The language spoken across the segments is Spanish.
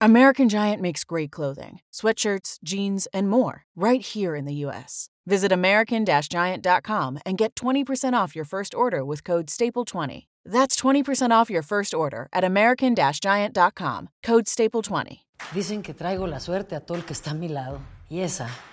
American Giant makes great clothing, sweatshirts, jeans, and more right here in the U.S. Visit American-Giant.com and get 20% off your first order with code STAPLE20. That's 20% off your first order at American-Giant.com, code STAPLE20. Dicen que traigo la suerte a todo el que está a mi lado. Y esa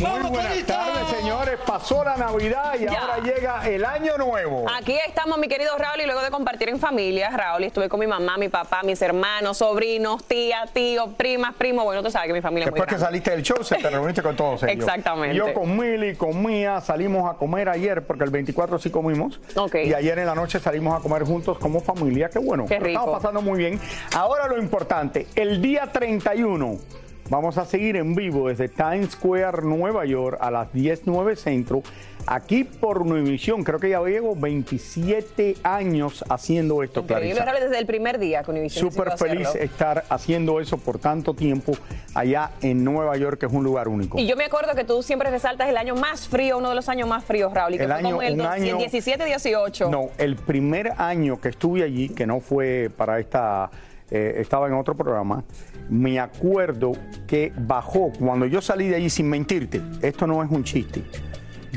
Muy buenas tardes, señores. Pasó la Navidad y Ya. ahora llega el año nuevo. Aquí estamos, mi querido Raúl, y luego de compartir en familia, Raúl, estuve con mi mamá, mi papá, mis hermanos, sobrinos, tía, tío, primas, primo. Bueno, tú sabes que mi familia es muy Después que grande. saliste del show, se te reuniste con todos ellos. Exactamente. Yo con Mili, con Mía, salimos a comer ayer, porque el 24 sí comimos. Ok. Y ayer en la noche salimos a comer juntos como familia. Qué bueno. Qué Lo Estamos rico. pasando muy bien. Ahora lo importante, el día 31. Vamos a seguir en vivo desde Times Square, Nueva York, a las 19 Centro, aquí por Univisión. Creo que ya llevo 27 años haciendo esto, Increíble, Clarisa. Desde el primer día con Univision. Súper feliz hacerlo. estar haciendo eso por tanto tiempo allá en Nueva York, que es un lugar único. Y yo me acuerdo que tú siempre resaltas el año más frío, uno de los años más fríos, Raúl, y que El fue año- como el un dos- año- 17-18. No, el primer año que estuve allí, que no fue para esta, eh, estaba en otro programa, me acuerdo que bajó, cuando yo salí de allí sin mentirte, esto no es un chiste,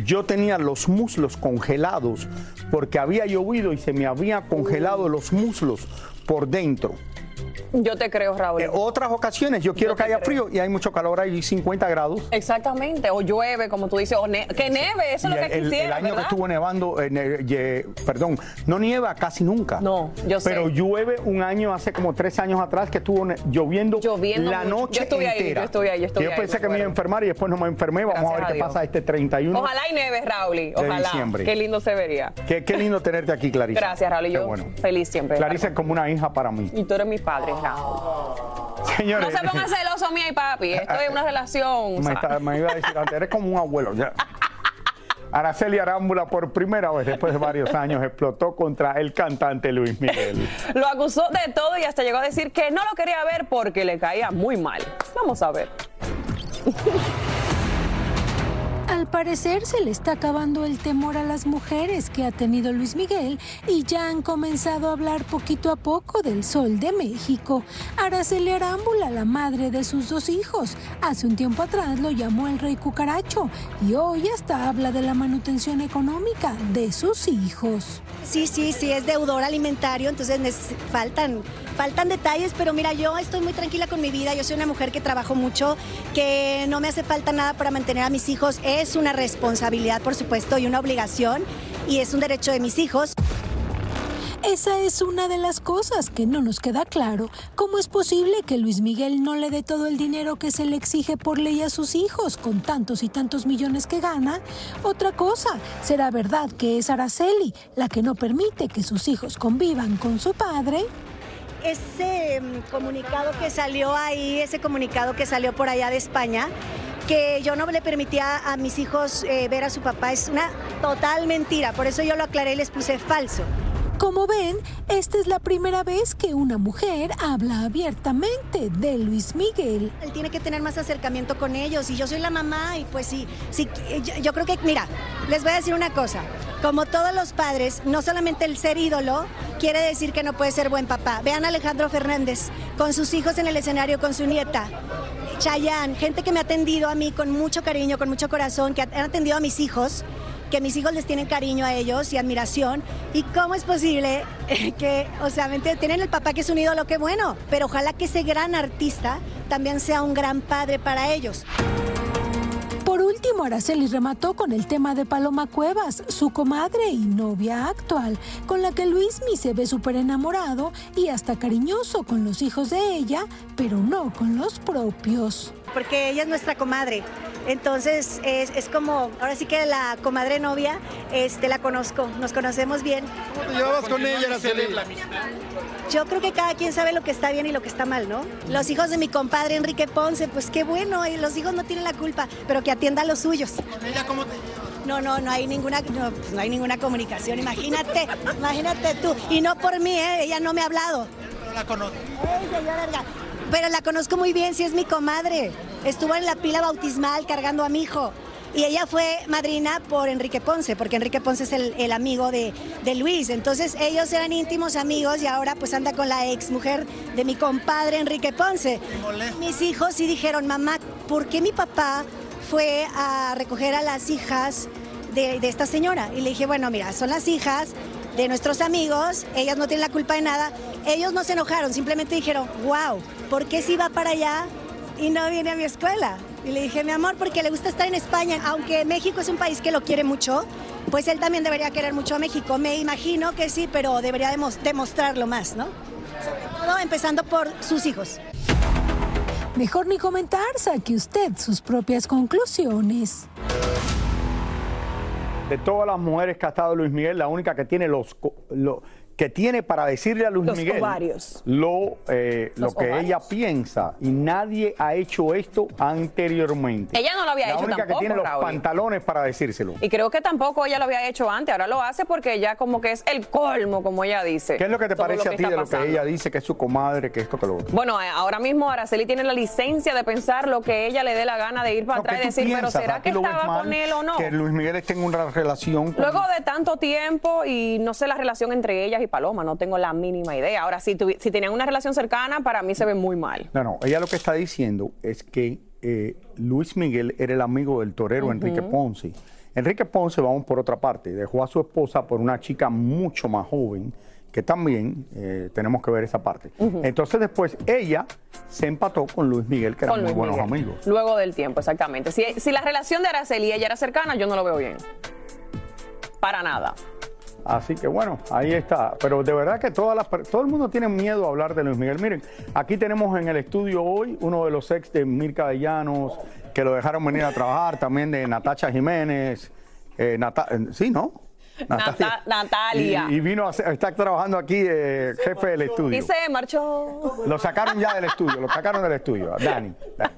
yo tenía los muslos congelados porque había llovido y se me había congelado los muslos por dentro. Yo te creo, Raúl. En otras ocasiones yo quiero Yo que haya creo. frío y hay mucho calor, hay 50 grados. Exactamente, o llueve, como tú dices, o ne- que neve, eso es lo que el, el quisiera, año que estuvo nevando, eh, ne- perdón, no nieva casi nunca. No, yo sé. Pero llueve un año, hace como tres años atrás, que estuvo lloviendo, Lloviendo la mucho. noche Yo estuve ahí, entera. yo estuve ahí, yo estuve ahí, pensé me que me iba a enfermar y después no me enfermé. Vamos Gracias a ver a qué pasa este 31 Ojalá y neve, Raúl, ojalá. diciembre. Qué lindo se vería. Qué, qué lindo tenerte aquí, Clarisa. Gracias, Raúl, yo feliz siempre de Clarisa es como una hija para mí. Y tú eres mi padre, Raúl. Señores, No se pongan celosos mía y papi, esto es una relación. me, está- me iba a decir antes, eres como un abuelo. ya. Araceli Arámbula por primera vez después de varios años explotó contra el cantante Luis Miguel. Lo acusó de todo y hasta llegó a decir que no lo quería ver porque le caía muy mal. Vamos a ver. Al parecer se le está acabando el temor a las mujeres que ha tenido Luis Miguel y ya han comenzado a hablar poquito a poco del sol de México. Araceli Arámbula, la madre de sus dos hijos, hace un tiempo atrás lo llamó el rey cucaracho y hoy hasta habla de la manutención económica de sus hijos. Sí, sí, sí, es deudor alimentario, entonces faltan, faltan detalles, pero mira, yo estoy muy tranquila con mi vida, yo soy una mujer que trabajo mucho, que no me hace falta nada para mantener a mis hijos, es una responsabilidad, por supuesto, y una obligación, y es un derecho de mis hijos. Esa es una de las cosas que no nos queda claro. ¿Cómo es posible que Luis Miguel no le dé todo el dinero que se le exige por ley a sus hijos con tantos y tantos millones que gana? Otra cosa, ¿será verdad que es Araceli la que no permite que sus hijos convivan con su padre? Ese mm, comunicado que salió ahí, ese comunicado que salió por allá de España, que yo no le permitía a mis hijos eh, ver a su papá, es una total mentira, por eso yo lo aclaré y les puse falso. Como ven, esta es la primera vez que una mujer habla abiertamente de Luis Miguel. Él tiene que tener más acercamiento con ellos y yo soy la mamá y pues sí, sí yo, yo creo que, mira, les voy a decir una cosa. Como todos los padres, no solamente el ser ídolo quiere decir que no puede ser buen papá. Vean a Alejandro Fernández con sus hijos en el escenario, con su nieta. Chayanne, gente que me ha atendido a mí con mucho cariño, con mucho corazón, que han atendido a mis hijos, que mis hijos les tienen cariño a ellos y admiración. ¿Y cómo es posible que, o sea, tienen el papá que es un ídolo, qué bueno, pero ojalá que ese gran artista también sea un gran padre para ellos. Último, Araceli remató con el tema de Paloma Cuevas, su comadre y novia actual, con la que Luismi se ve súper enamorado y hasta cariñoso con los hijos de ella, pero no con los propios. Porque ella es nuestra comadre. Entonces es, es, como, ahora sí que la comadre novia, este, la conozco, nos conocemos bien. ¿Cómo te llevabas con ella, Araceli? Yo creo que cada quien sabe lo que está bien y lo que está mal, ¿no? Los hijos de mi compadre Enrique Ponce, pues qué bueno, y los hijos no tienen la culpa, pero que atienda a los suyos. ¿Con ella cómo te llevas? No, no, no hay ninguna, no, pues no hay ninguna comunicación. Imagínate, imagínate tú. Y no por mí, ¿eh? ella no me ha hablado. Pero la conozco. Señora. Pero la conozco muy bien, si es mi comadre. Estuvo en la pila bautismal cargando a mi hijo. Y ella fue madrina por Enrique Ponce, porque Enrique Ponce es el, el amigo de, de, Luis. Entonces ellos eran íntimos amigos y ahora pues anda con la ex mujer de mi compadre Enrique Ponce. Mis hijos sí dijeron, mamá, ¿por qué mi papá fue a recoger a las hijas de, de esta señora? Y le dije, bueno, mira, son las hijas de nuestros amigos, ellas no tienen la culpa de nada. Ellos no se enojaron, simplemente dijeron, wow, ¿por qué si va para allá y no viene a mi escuela? Y le dije, mi amor, porque le gusta estar en España, aunque México es un país que lo quiere mucho, pues él también debería querer mucho a México. Me imagino que sí, pero debería demostrarlo más, ¿no? Sobre todo empezando por sus hijos. Mejor ni comentar, saque usted sus propias conclusiones. De todas las mujeres que ha estado Luis Miguel, la única que tiene los, lo, que tiene para decirle a Luis Los Miguel ovarios. lo, eh, lo que ovarios. ella piensa y nadie ha hecho esto anteriormente. Ella no lo había la hecho única tampoco, que tiene los Raúl. pantalones para decírselo. Y creo que tampoco ella lo había hecho antes, ahora lo hace porque ya como que es el colmo, como ella dice. ¿Qué es lo que te Todo parece a ti de lo que ella dice que es su comadre, que esto, que lo otro? Bueno, eh, ahora mismo Araceli tiene la licencia de pensar lo que ella le dé la gana de ir para No, atrás y ¿qué tú decir, pero? ¿será ¿A ti que estaba mal con él o no? Que Luis Miguel esté en una relación con... Luego de tanto tiempo y no sé la relación entre ellas y Paloma, no tengo la mínima idea. Ahora, si, si tenían una relación cercana, para mí se ve muy mal. No, no, ella lo que está diciendo es que eh, Luis Miguel era el amigo del torero Enrique Ponce. Enrique Ponce, vamos por otra parte, dejó a su esposa por una chica mucho más joven, que también eh, tenemos que ver esa parte. Entonces después ella se empató con Luis Miguel, que eran muy Luis buenos Miguel. amigos. Luego del tiempo, exactamente. Si, si la relación de Araceli y ella era cercana, yo no lo veo bien. Para nada. Así que bueno, ahí está. Pero de verdad que todas las, todo el mundo tiene miedo a hablar de Luis Miguel. Miren, aquí tenemos en el estudio hoy uno de los ex de Mirka de Llanos, que lo dejaron venir a trabajar, también de Natacha Jiménez. eh, Nata- eh, sí, ¿no? Nata- Natalia. Y, y vino a está trabajando aquí, eh, jefe del estudio. Y se marchó. Lo sacaron ya del estudio, lo sacaron del estudio. Dani. Dani.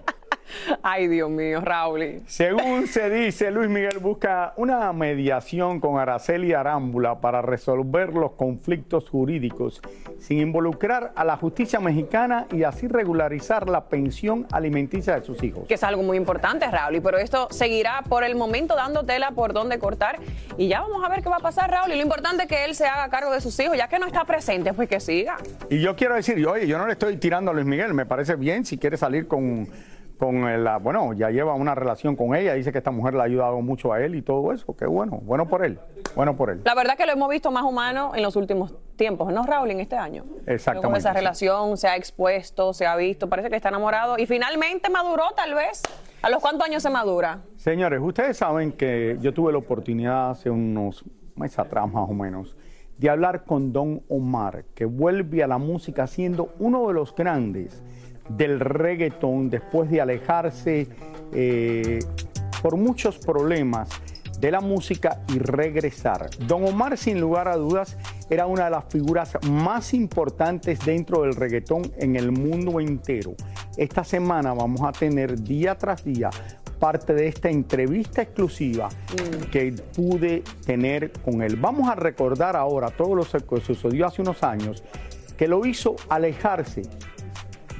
Ay, Dios mío, Raúl. Según se dice, Luis Miguel busca una mediación con Araceli Arámbula para resolver los conflictos jurídicos sin involucrar a la justicia mexicana y así regularizar la pensión alimenticia de sus hijos. Que es algo muy importante, Raúl. Pero esto seguirá por el momento dando tela por donde cortar. Y ya vamos a ver qué va a pasar, Raúl. Y lo importante es que él se haga cargo de sus hijos, ya que no está presente, pues que siga. Y yo quiero decir, oye, yo no le estoy tirando a Luis Miguel, me parece bien si quiere salir con, con la, bueno, ya lleva una relación con ella, dice que esta mujer le ha ayudado mucho a él y todo eso, qué bueno, bueno por él, bueno por él. La verdad que lo hemos visto más humano en los últimos tiempos, ¿no, Raúl? En este año. Exactamente, Con esa relación se ha expuesto, se ha visto, parece que está enamorado y finalmente maduró, tal vez. ¿A los cuántos años se madura? Señores, ustedes saben que yo tuve la oportunidad hace unos meses atrás más o menos de hablar con Don Omar, que vuelve a la música siendo uno de los grandes del reggaetón después de alejarse eh, por muchos problemas de la música y regresar. Don Omar, sin lugar a dudas, era una de las figuras más importantes dentro del reggaetón en el mundo entero. Esta semana vamos a tener día tras día parte de esta entrevista exclusiva que pude tener con él. Vamos a recordar ahora todo lo que sucedió hace unos años, que lo hizo alejarse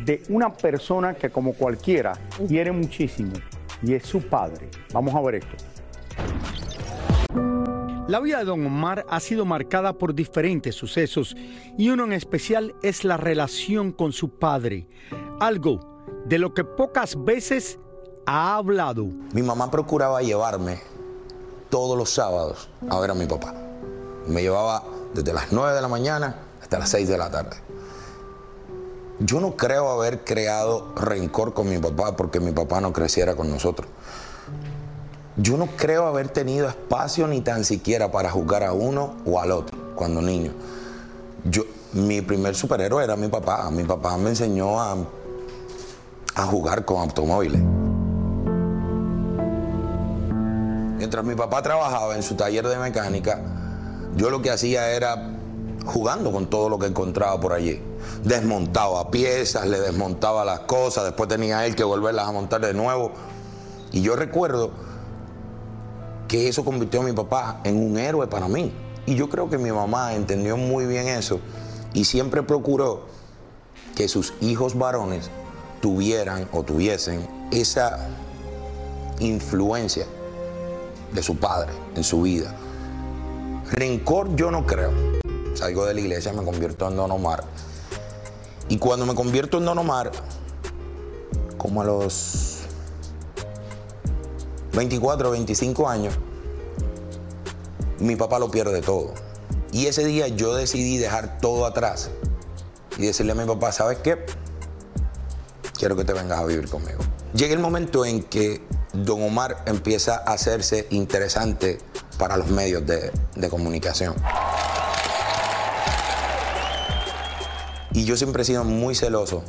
de una persona que como cualquiera quiere muchísimo y es su padre. Vamos a ver esto. La vida de Don Omar ha sido marcada por diferentes sucesos y uno en especial es la relación con su padre, algo de lo que pocas veces ha hablado. Mi mamá procuraba llevarme todos los sábados a ver a mi papá. Me llevaba desde las 9 de la mañana hasta las 6 de la tarde. Yo no creo haber creado rencor con mi papá porque mi papá no creciera con nosotros. Yo no creo haber tenido espacio ni tan siquiera para jugar a uno o al otro cuando niño. Yo, mi primer superhéroe era mi papá. Mi papá me enseñó a, a jugar con automóviles. Mientras mi papá trabajaba en su taller de mecánica, yo lo que hacía era jugando con todo lo que encontraba por allí. Desmontaba piezas, le desmontaba las cosas, después tenía él que volverlas a montar de nuevo. Y yo recuerdo que eso convirtió a mi papá en un héroe para mí. Y yo creo que mi mamá entendió muy bien eso y siempre procuró que sus hijos varones tuvieran o tuviesen esa influencia de su padre en su vida. Rencor yo no creo. Salgo de la iglesia, me convierto en Don Omar. Y cuando me convierto en Don Omar, como a los 24, 25 años, mi papá lo pierde todo. Y ese día yo decidí dejar todo atrás y decirle a mi papá, ¿sabes qué? Quiero que te vengas a vivir conmigo. Llega el momento en que Don Omar empieza a hacerse interesante para los medios de, de comunicación. Y yo siempre he sido muy celoso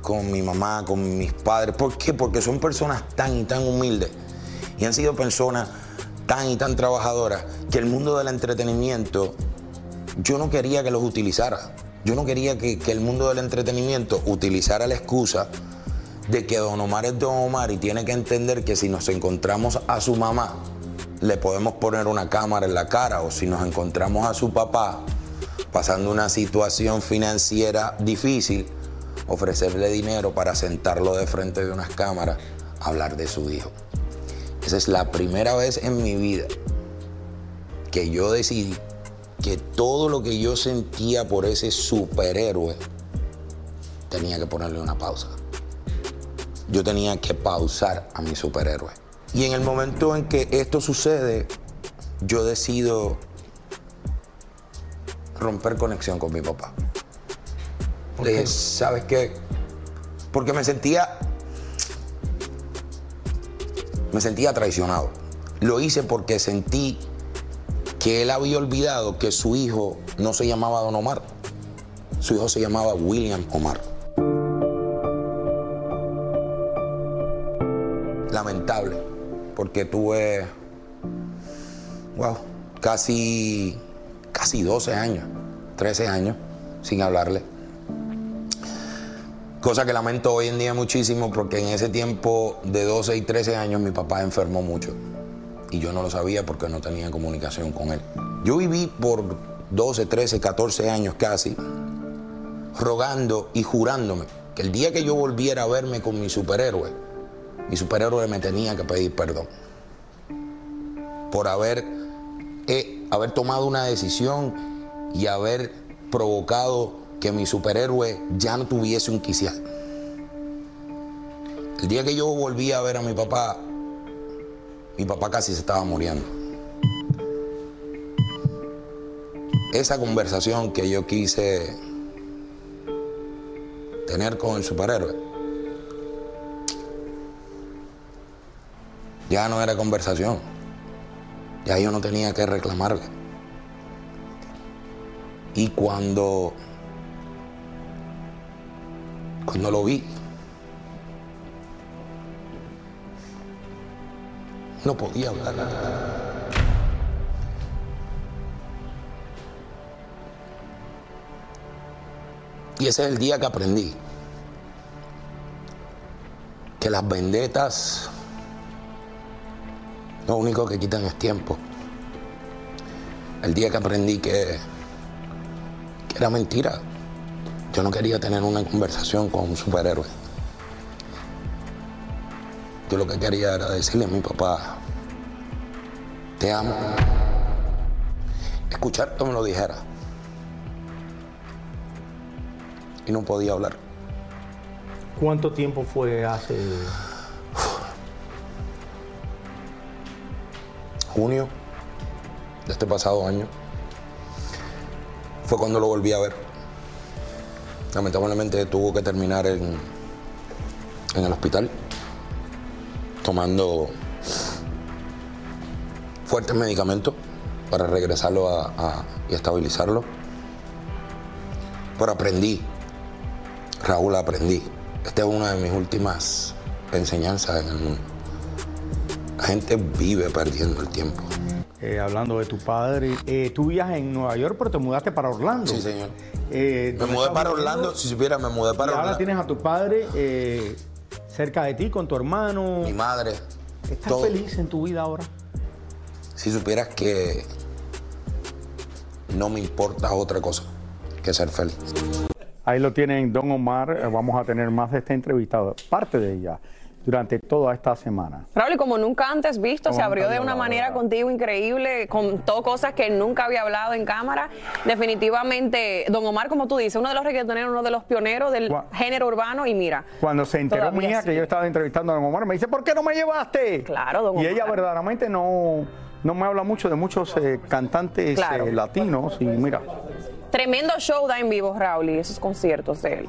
con mi mamá, con mis padres. ¿Por qué? Porque son personas tan y tan humildes y han sido personas tan y tan trabajadoras que el mundo del entretenimiento yo no quería que los utilizara. Yo no quería que, el mundo del entretenimiento utilizara la excusa de que Don Omar es Don Omar y tiene que entender que si nos encontramos a su mamá, le podemos poner una cámara en la cara o si nos encontramos a su papá pasando una situación financiera difícil, ofrecerle dinero para sentarlo de frente de unas cámaras, hablar de su hijo. Esa es la primera vez en mi vida que yo decidí que todo lo que yo sentía por ese superhéroe tenía que ponerle una pausa. Yo tenía que pausar a mi superhéroe. Y en el momento en que esto sucede, yo decido romper conexión con mi papá. Le dije, ¿sabes qué? Porque me sentía me sentía traicionado. Lo hice porque sentí que él había olvidado que su hijo no se llamaba Don Omar. Su hijo se llamaba William Omar. Lamentable, porque tuve, wow, casi, casi 12 años, 13 años sin hablarle. Cosa que lamento hoy en día muchísimo porque en ese tiempo de 12 y 13 años mi papá enfermó mucho. Y yo no lo sabía porque no tenía comunicación con él. Yo viví por 12, 13, 14 años casi rogando y jurándome que el día que yo volviera a verme con mi superhéroe, mi superhéroe me tenía que pedir perdón por haber, eh, haber tomado una decisión y haber provocado que mi superhéroe ya no tuviese un quicial. El día que yo volví a ver a mi papá, mi papá casi se estaba muriendo. Esa conversación que yo quise tener con el superhéroe, ya no era conversación. Ya yo no tenía que reclamarle. Y cuando cuando lo vi, no podía hablar. Y ese es el día que aprendí que las vendetas Lo único que quitan es tiempo. El día que aprendí que, que era mentira, yo no quería tener una conversación con un superhéroe. Yo lo que quería era decirle a mi papá, te amo. Escuchar que me lo dijera. Y no podía hablar. ¿Cuánto tiempo fue hace? Junio de este pasado año fue cuando lo volví a ver. Lamentablemente tuvo que terminar en, en el hospital tomando fuertes medicamentos para regresarlo a, y estabilizarlo. Pero aprendí, Raúl, aprendí. Esta es una de mis últimas enseñanzas en el mundo. La gente vive perdiendo el tiempo. Eh, hablando de tu padre, eh, tú vivías en Nueva York, pero te mudaste para Orlando. Sí, señor. Eh, Me ¿dónde mudé para? Orlando, si supiera, me mudé Y para ahora Orlando. tienes a tu padre cerca de ti, con tu hermano. Mi madre. ¿Estás todo. feliz en tu vida ahora? Si supieras que no me importa otra cosa que ser feliz. Ahí lo tienen Don Omar. Vamos a tener más de esta entrevista, parte de ella, durante toda esta semana. Raúl, y como nunca antes visto, Como se abrió de una hablado, manera ¿verdad? contigo increíble, contó cosas que nunca había hablado en cámara. Definitivamente, Don Omar, como tú dices, uno de los reggaetoneros, uno de los pioneros del género urbano, y mira. Cuando se enteró mi hija que sigue. yo estaba entrevistando a Don Omar, me dice, ¿por qué no me llevaste? Claro, Don Y ella Omar. verdaderamente no, no me habla mucho de muchos eh, cantantes Claro. eh, latinos. Y mira, Tremendo show da en vivo, Raúl, y esos conciertos de él.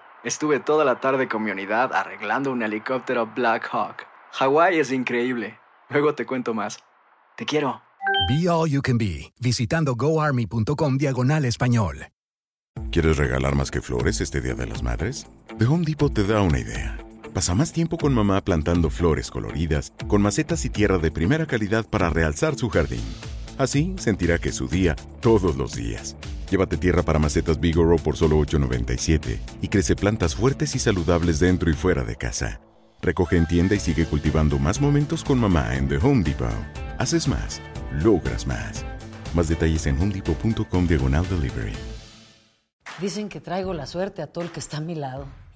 Estuve toda la tarde con mi unidad arreglando un helicóptero Black Hawk. Hawái es increíble. Luego te cuento más. Te quiero. Be All You Can Be, visitando goarmy.com diagonal español. ¿Quieres regalar más que flores este Día de las Madres? The Home Depot te da una idea. Pasa más tiempo con mamá plantando flores coloridas, con macetas y tierra de primera calidad para realzar su jardín. Así sentirá que es su día todos los días. Llévate tierra para macetas Bigoro por solo $8.97 y crece plantas fuertes y saludables dentro y fuera de casa. Recoge en tienda y sigue cultivando más momentos con mamá en The Home Depot. Haces más, logras más. Más detalles en homedepot.com diagonal delivery. Dicen que traigo la suerte a todo el que está a mi lado.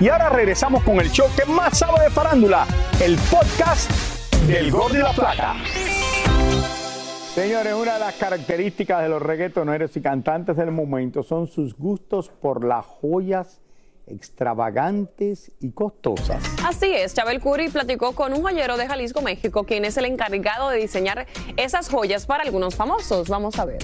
Y ahora regresamos con el show que más sabe de farándula, el podcast del Gol de la Plata. Señores, una de las características de los reggaetoneros y cantantes del momento son sus gustos por las joyas extravagantes y costosas. Así es, Chabel Curry platicó con un joyero de Jalisco, México, quien es el encargado de diseñar esas joyas para algunos famosos. Vamos a ver.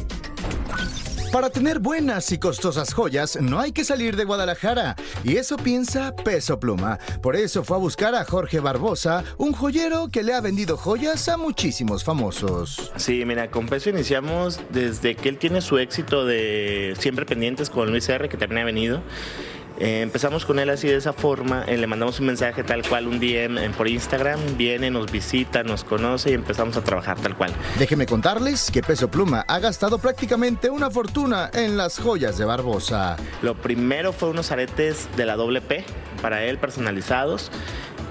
Para tener buenas y costosas joyas no hay que salir de Guadalajara. Y eso piensa Peso Pluma. Por eso fue a buscar a Jorge Barbosa, un joyero que le ha vendido joyas a muchísimos famosos. Sí, mira, con Peso iniciamos desde que él tiene su éxito de Siempre Pendientes con Luis R, que también ha venido. Eh, empezamos con él así de esa forma, eh, le mandamos un mensaje tal cual, un DM en- por Instagram, viene, nos visita, nos conoce y empezamos a trabajar tal cual. Déjenme contarles que Peso Pluma ha gastado prácticamente una fortuna en las joyas de Barbosa. Lo primero fue unos aretes de la doble P para él personalizados.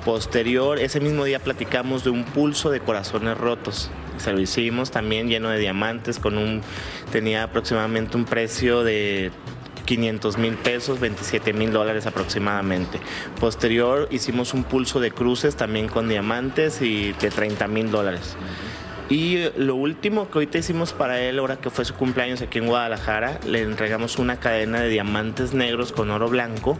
Posterior, ese mismo día platicamos de un pulso de corazones rotos. Se lo hicimos también lleno de diamantes, con un tenía aproximadamente un precio de 500 mil pesos, 27 mil dólares aproximadamente. Posterior hicimos un pulso de cruces también con diamantes y de 30 mil dólares. Y lo último que ahorita hicimos para él, ahora que fue su cumpleaños aquí en Guadalajara, le entregamos una cadena de diamantes negros con oro blanco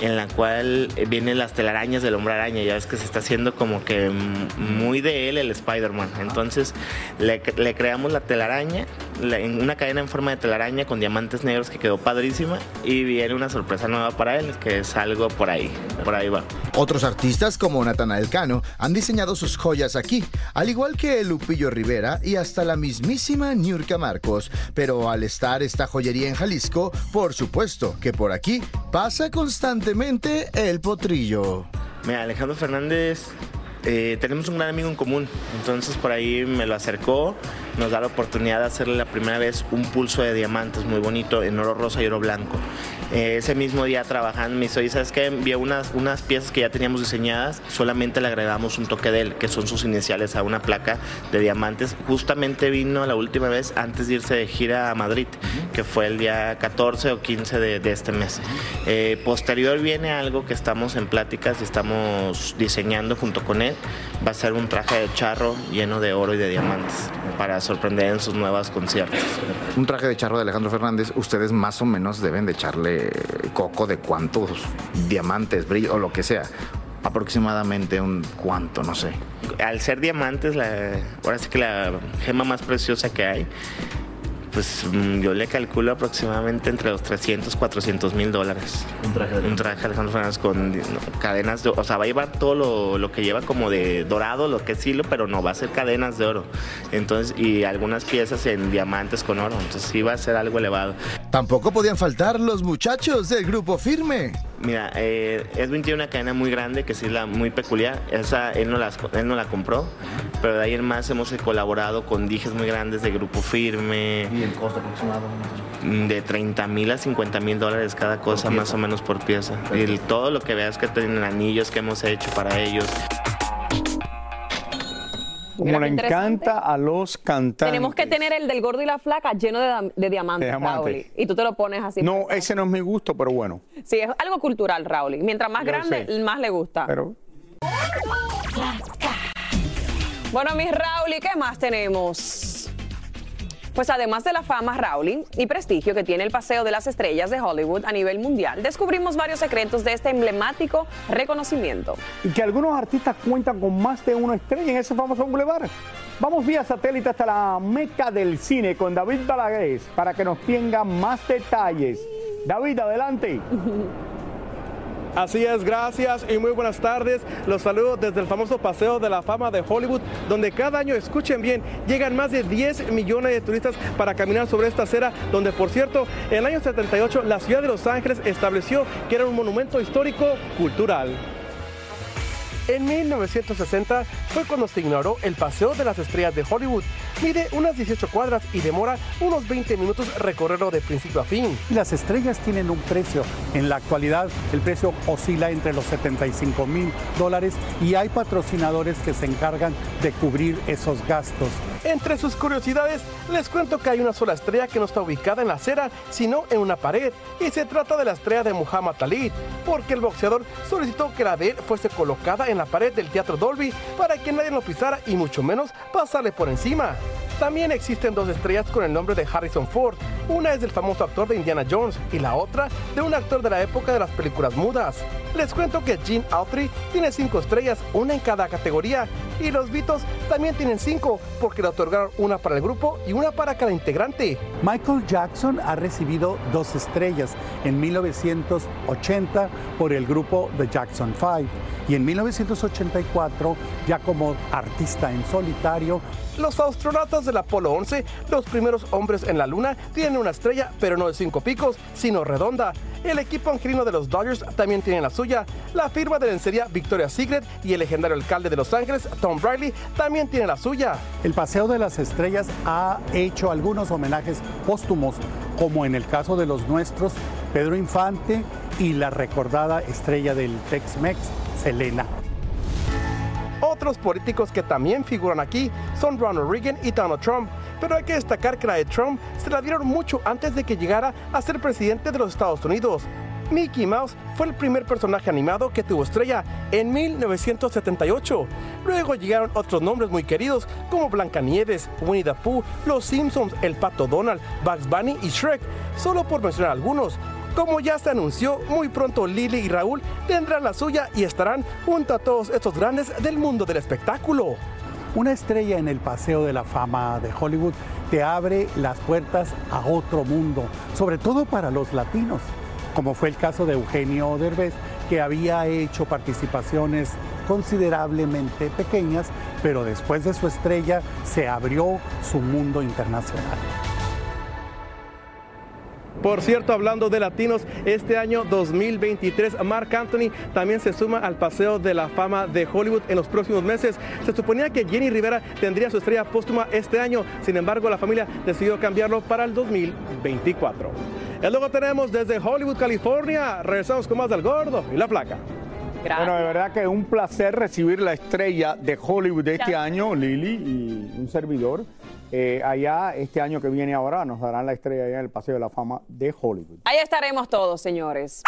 en la cual vienen las telarañas del hombre araña. Ya ves que se está haciendo como que muy de él el Spider-Man. Entonces le, le, creamos la telaraña, en una cadena en forma de telaraña con diamantes negros que quedó padrísima. Y viene una sorpresa nueva para él, que es algo por ahí. Por ahí va. Otros artistas como Natanael Cano han diseñado sus joyas aquí, al igual que Lupillo Rivera y hasta la mismísima Niurka Marcos. Pero al estar esta joyería en Jalisco, por supuesto que por aquí pasa constantemente el potrillo. Mira, Alejandro Fernández eh, tenemos un gran amigo en común, entonces por ahí me lo acercó, nos da la oportunidad de hacerle la primera vez un pulso de diamantes muy bonito en oro rosa y oro blanco. Eh, ese mismo día trabajando me hizo, y sabes que envió unas, unas piezas que ya teníamos diseñadas, solamente le agregamos un toque de él, que son sus iniciales a una placa de diamantes. Justamente vino la última vez antes de irse de gira a Madrid, que fue el día 14 o 15 de, este mes. Eh, posterior viene algo que estamos en pláticas y estamos diseñando junto con él. Va a ser un traje de charro lleno de oro y de diamantes para sorprender en sus nuevos conciertos. Un traje de charro de Alejandro Fernández, ustedes más o menos deben de echarle coco de cuántos diamantes, brillo o lo que sea. Aproximadamente un cuánto, no sé. Al ser diamantes, ahora sí que la gema más preciosa que hay, pues mm, yo le calculo aproximadamente entre los 300, 400 mil dólares. Un traje de Un traje de Alejandro Fernández con cadenas de O sea, va a llevar todo lo, lo, que lleva como de dorado, lo que es hilo, pero no, va a ser cadenas de oro. Entonces, y algunas piezas en diamantes con oro. Entonces sí va a ser algo elevado. Tampoco podían faltar los muchachos del grupo firme. Mira, eh, Edwin tiene una cadena muy grande que sí es la muy peculiar. Esa él no, las, él no la compró, pero de ahí en más hemos colaborado con dijes muy grandes de grupo firme. ¿Y el costo aproximado? De 30 mil a 50 mil dólares cada cosa, más o menos por pieza. Y todo lo que veas que tienen anillos que hemos hecho para ellos. Como le encanta a los cantantes. Tenemos que tener el del gordo y la flaca lleno de, de diamantes. Raúl. Y tú te lo pones así. No, ese no es mi gusto, pero bueno. Sí, es algo cultural, Raúl. Mientras más Yo grande, sé. más le gusta. Pero Bueno, mis Raúl, ¿y qué más tenemos? Pues además de la fama, Raúl, y prestigio que tiene el Paseo de las Estrellas de Hollywood a nivel mundial, descubrimos varios secretos de este emblemático reconocimiento. y que algunos artistas cuentan con más de una estrella en ese famoso boulevard. Vamos vía satélite hasta la meca del cine con David Balaguer para que nos tenga más detalles. David, adelante. Así es, gracias y muy buenas tardes. Los saludo desde el famoso Paseo de la Fama de Hollywood, donde cada año, escuchen bien, llegan más de 10 millones de turistas para caminar sobre esta acera, donde por cierto, en el año 78 la ciudad de Los Ángeles estableció que era un monumento histórico cultural. En 1960 fue cuando se inauguró el Paseo de las Estrellas de Hollywood. Mide unas 18 cuadras y demora unos 20 minutos recorrerlo de principio a fin. Las estrellas tienen un precio. En la actualidad el precio oscila entre los 75 mil dólares y hay patrocinadores que se encargan de cubrir esos gastos. Entre sus curiosidades, les cuento que hay una sola estrella que no está ubicada en la acera, sino en una pared, y se trata de la estrella de Muhammad Ali, porque el boxeador solicitó que la de él fuese colocada en la pared del Teatro Dolby para que nadie lo pisara y mucho menos pasarle por encima. También existen dos estrellas con el nombre de Harrison Ford. Una es del famoso actor de Indiana Jones y la otra de un actor de la época de las películas mudas. Les cuento que Gene Autry tiene cinco estrellas, una en cada categoría, y los Beatles también tienen cinco porque le otorgaron una para el grupo y una para cada integrante. Michael Jackson ha recibido dos estrellas en 1980 por el grupo The Jackson 5 y en 1984 ya como artista en solitario Los astronautas del Apolo 11, los primeros hombres en la Luna, tienen una estrella, pero no de cinco picos, sino redonda. El equipo angelino de los Dodgers también tiene la suya. La firma de lencería Victoria's Secret y el legendario alcalde de Los Ángeles, Tom Briley, también tiene la suya. El Paseo de las Estrellas ha hecho algunos homenajes póstumos, como en el caso de los nuestros, Pedro Infante y la recordada estrella del Tex-Mex, Selena. Otros políticos que también figuran aquí son Ronald Reagan y Donald Trump, pero hay que destacar que la de Trump se la dieron mucho antes de que llegara a ser presidente de los Estados Unidos. Mickey Mouse fue el primer personaje animado que tuvo estrella en 1978. Luego llegaron otros nombres muy queridos como Blancanieves, Winnie the Pooh, Los Simpsons, El Pato Donald, Bugs Bunny y Shrek, solo por mencionar algunos. Como ya se anunció, muy pronto Lily y Raúl tendrán la suya y estarán junto a todos estos grandes del mundo del espectáculo. Una estrella en el Paseo de la Fama de Hollywood te abre las puertas a otro mundo, sobre todo para los latinos, como fue el caso de Eugenio Derbez, que había hecho participaciones considerablemente pequeñas, pero después de su estrella se abrió su mundo internacional. Por cierto, hablando de latinos, este año 2023, Mark Anthony también se suma al Paseo de la Fama de Hollywood en los próximos meses. Se suponía que Jenny Rivera tendría su estrella póstuma este año, sin embargo, la familia decidió cambiarlo para el 2024. Y luego tenemos desde Hollywood, California. Regresamos con más del gordo y la placa. Bueno, de verdad que es un placer recibir la estrella de Hollywood de este año, Lili, y un servidor. Eh, allá, este año que viene ahora, nos darán la estrella allá en el Paseo de la Fama de Hollywood. Ahí estaremos todos, señores.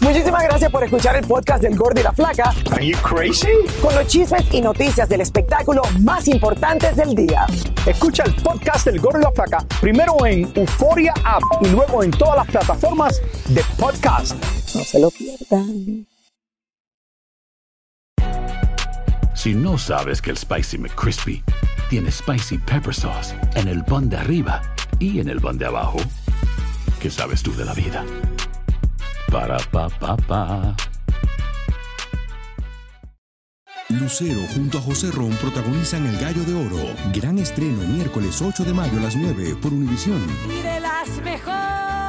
Muchísimas gracias por escuchar el podcast del Gordo y la Flaca. Are you crazy? Con los chismes y noticias del espectáculo más importantes del día. Escucha el podcast del Gordo y la Flaca primero en Euforia App y luego en todas las plataformas de podcast. No se lo pierdan. Si no sabes que el Spicy McCrispy tiene Spicy Pepper Sauce en el pan de arriba y en el pan de abajo, ¿qué sabes tú de la vida? Para, pa, pa, pa. Lucero junto a José Ron protagonizan El Gallo de Oro. Gran estreno miércoles 8 de mayo a las 9 por Univisión. Y de las mejores.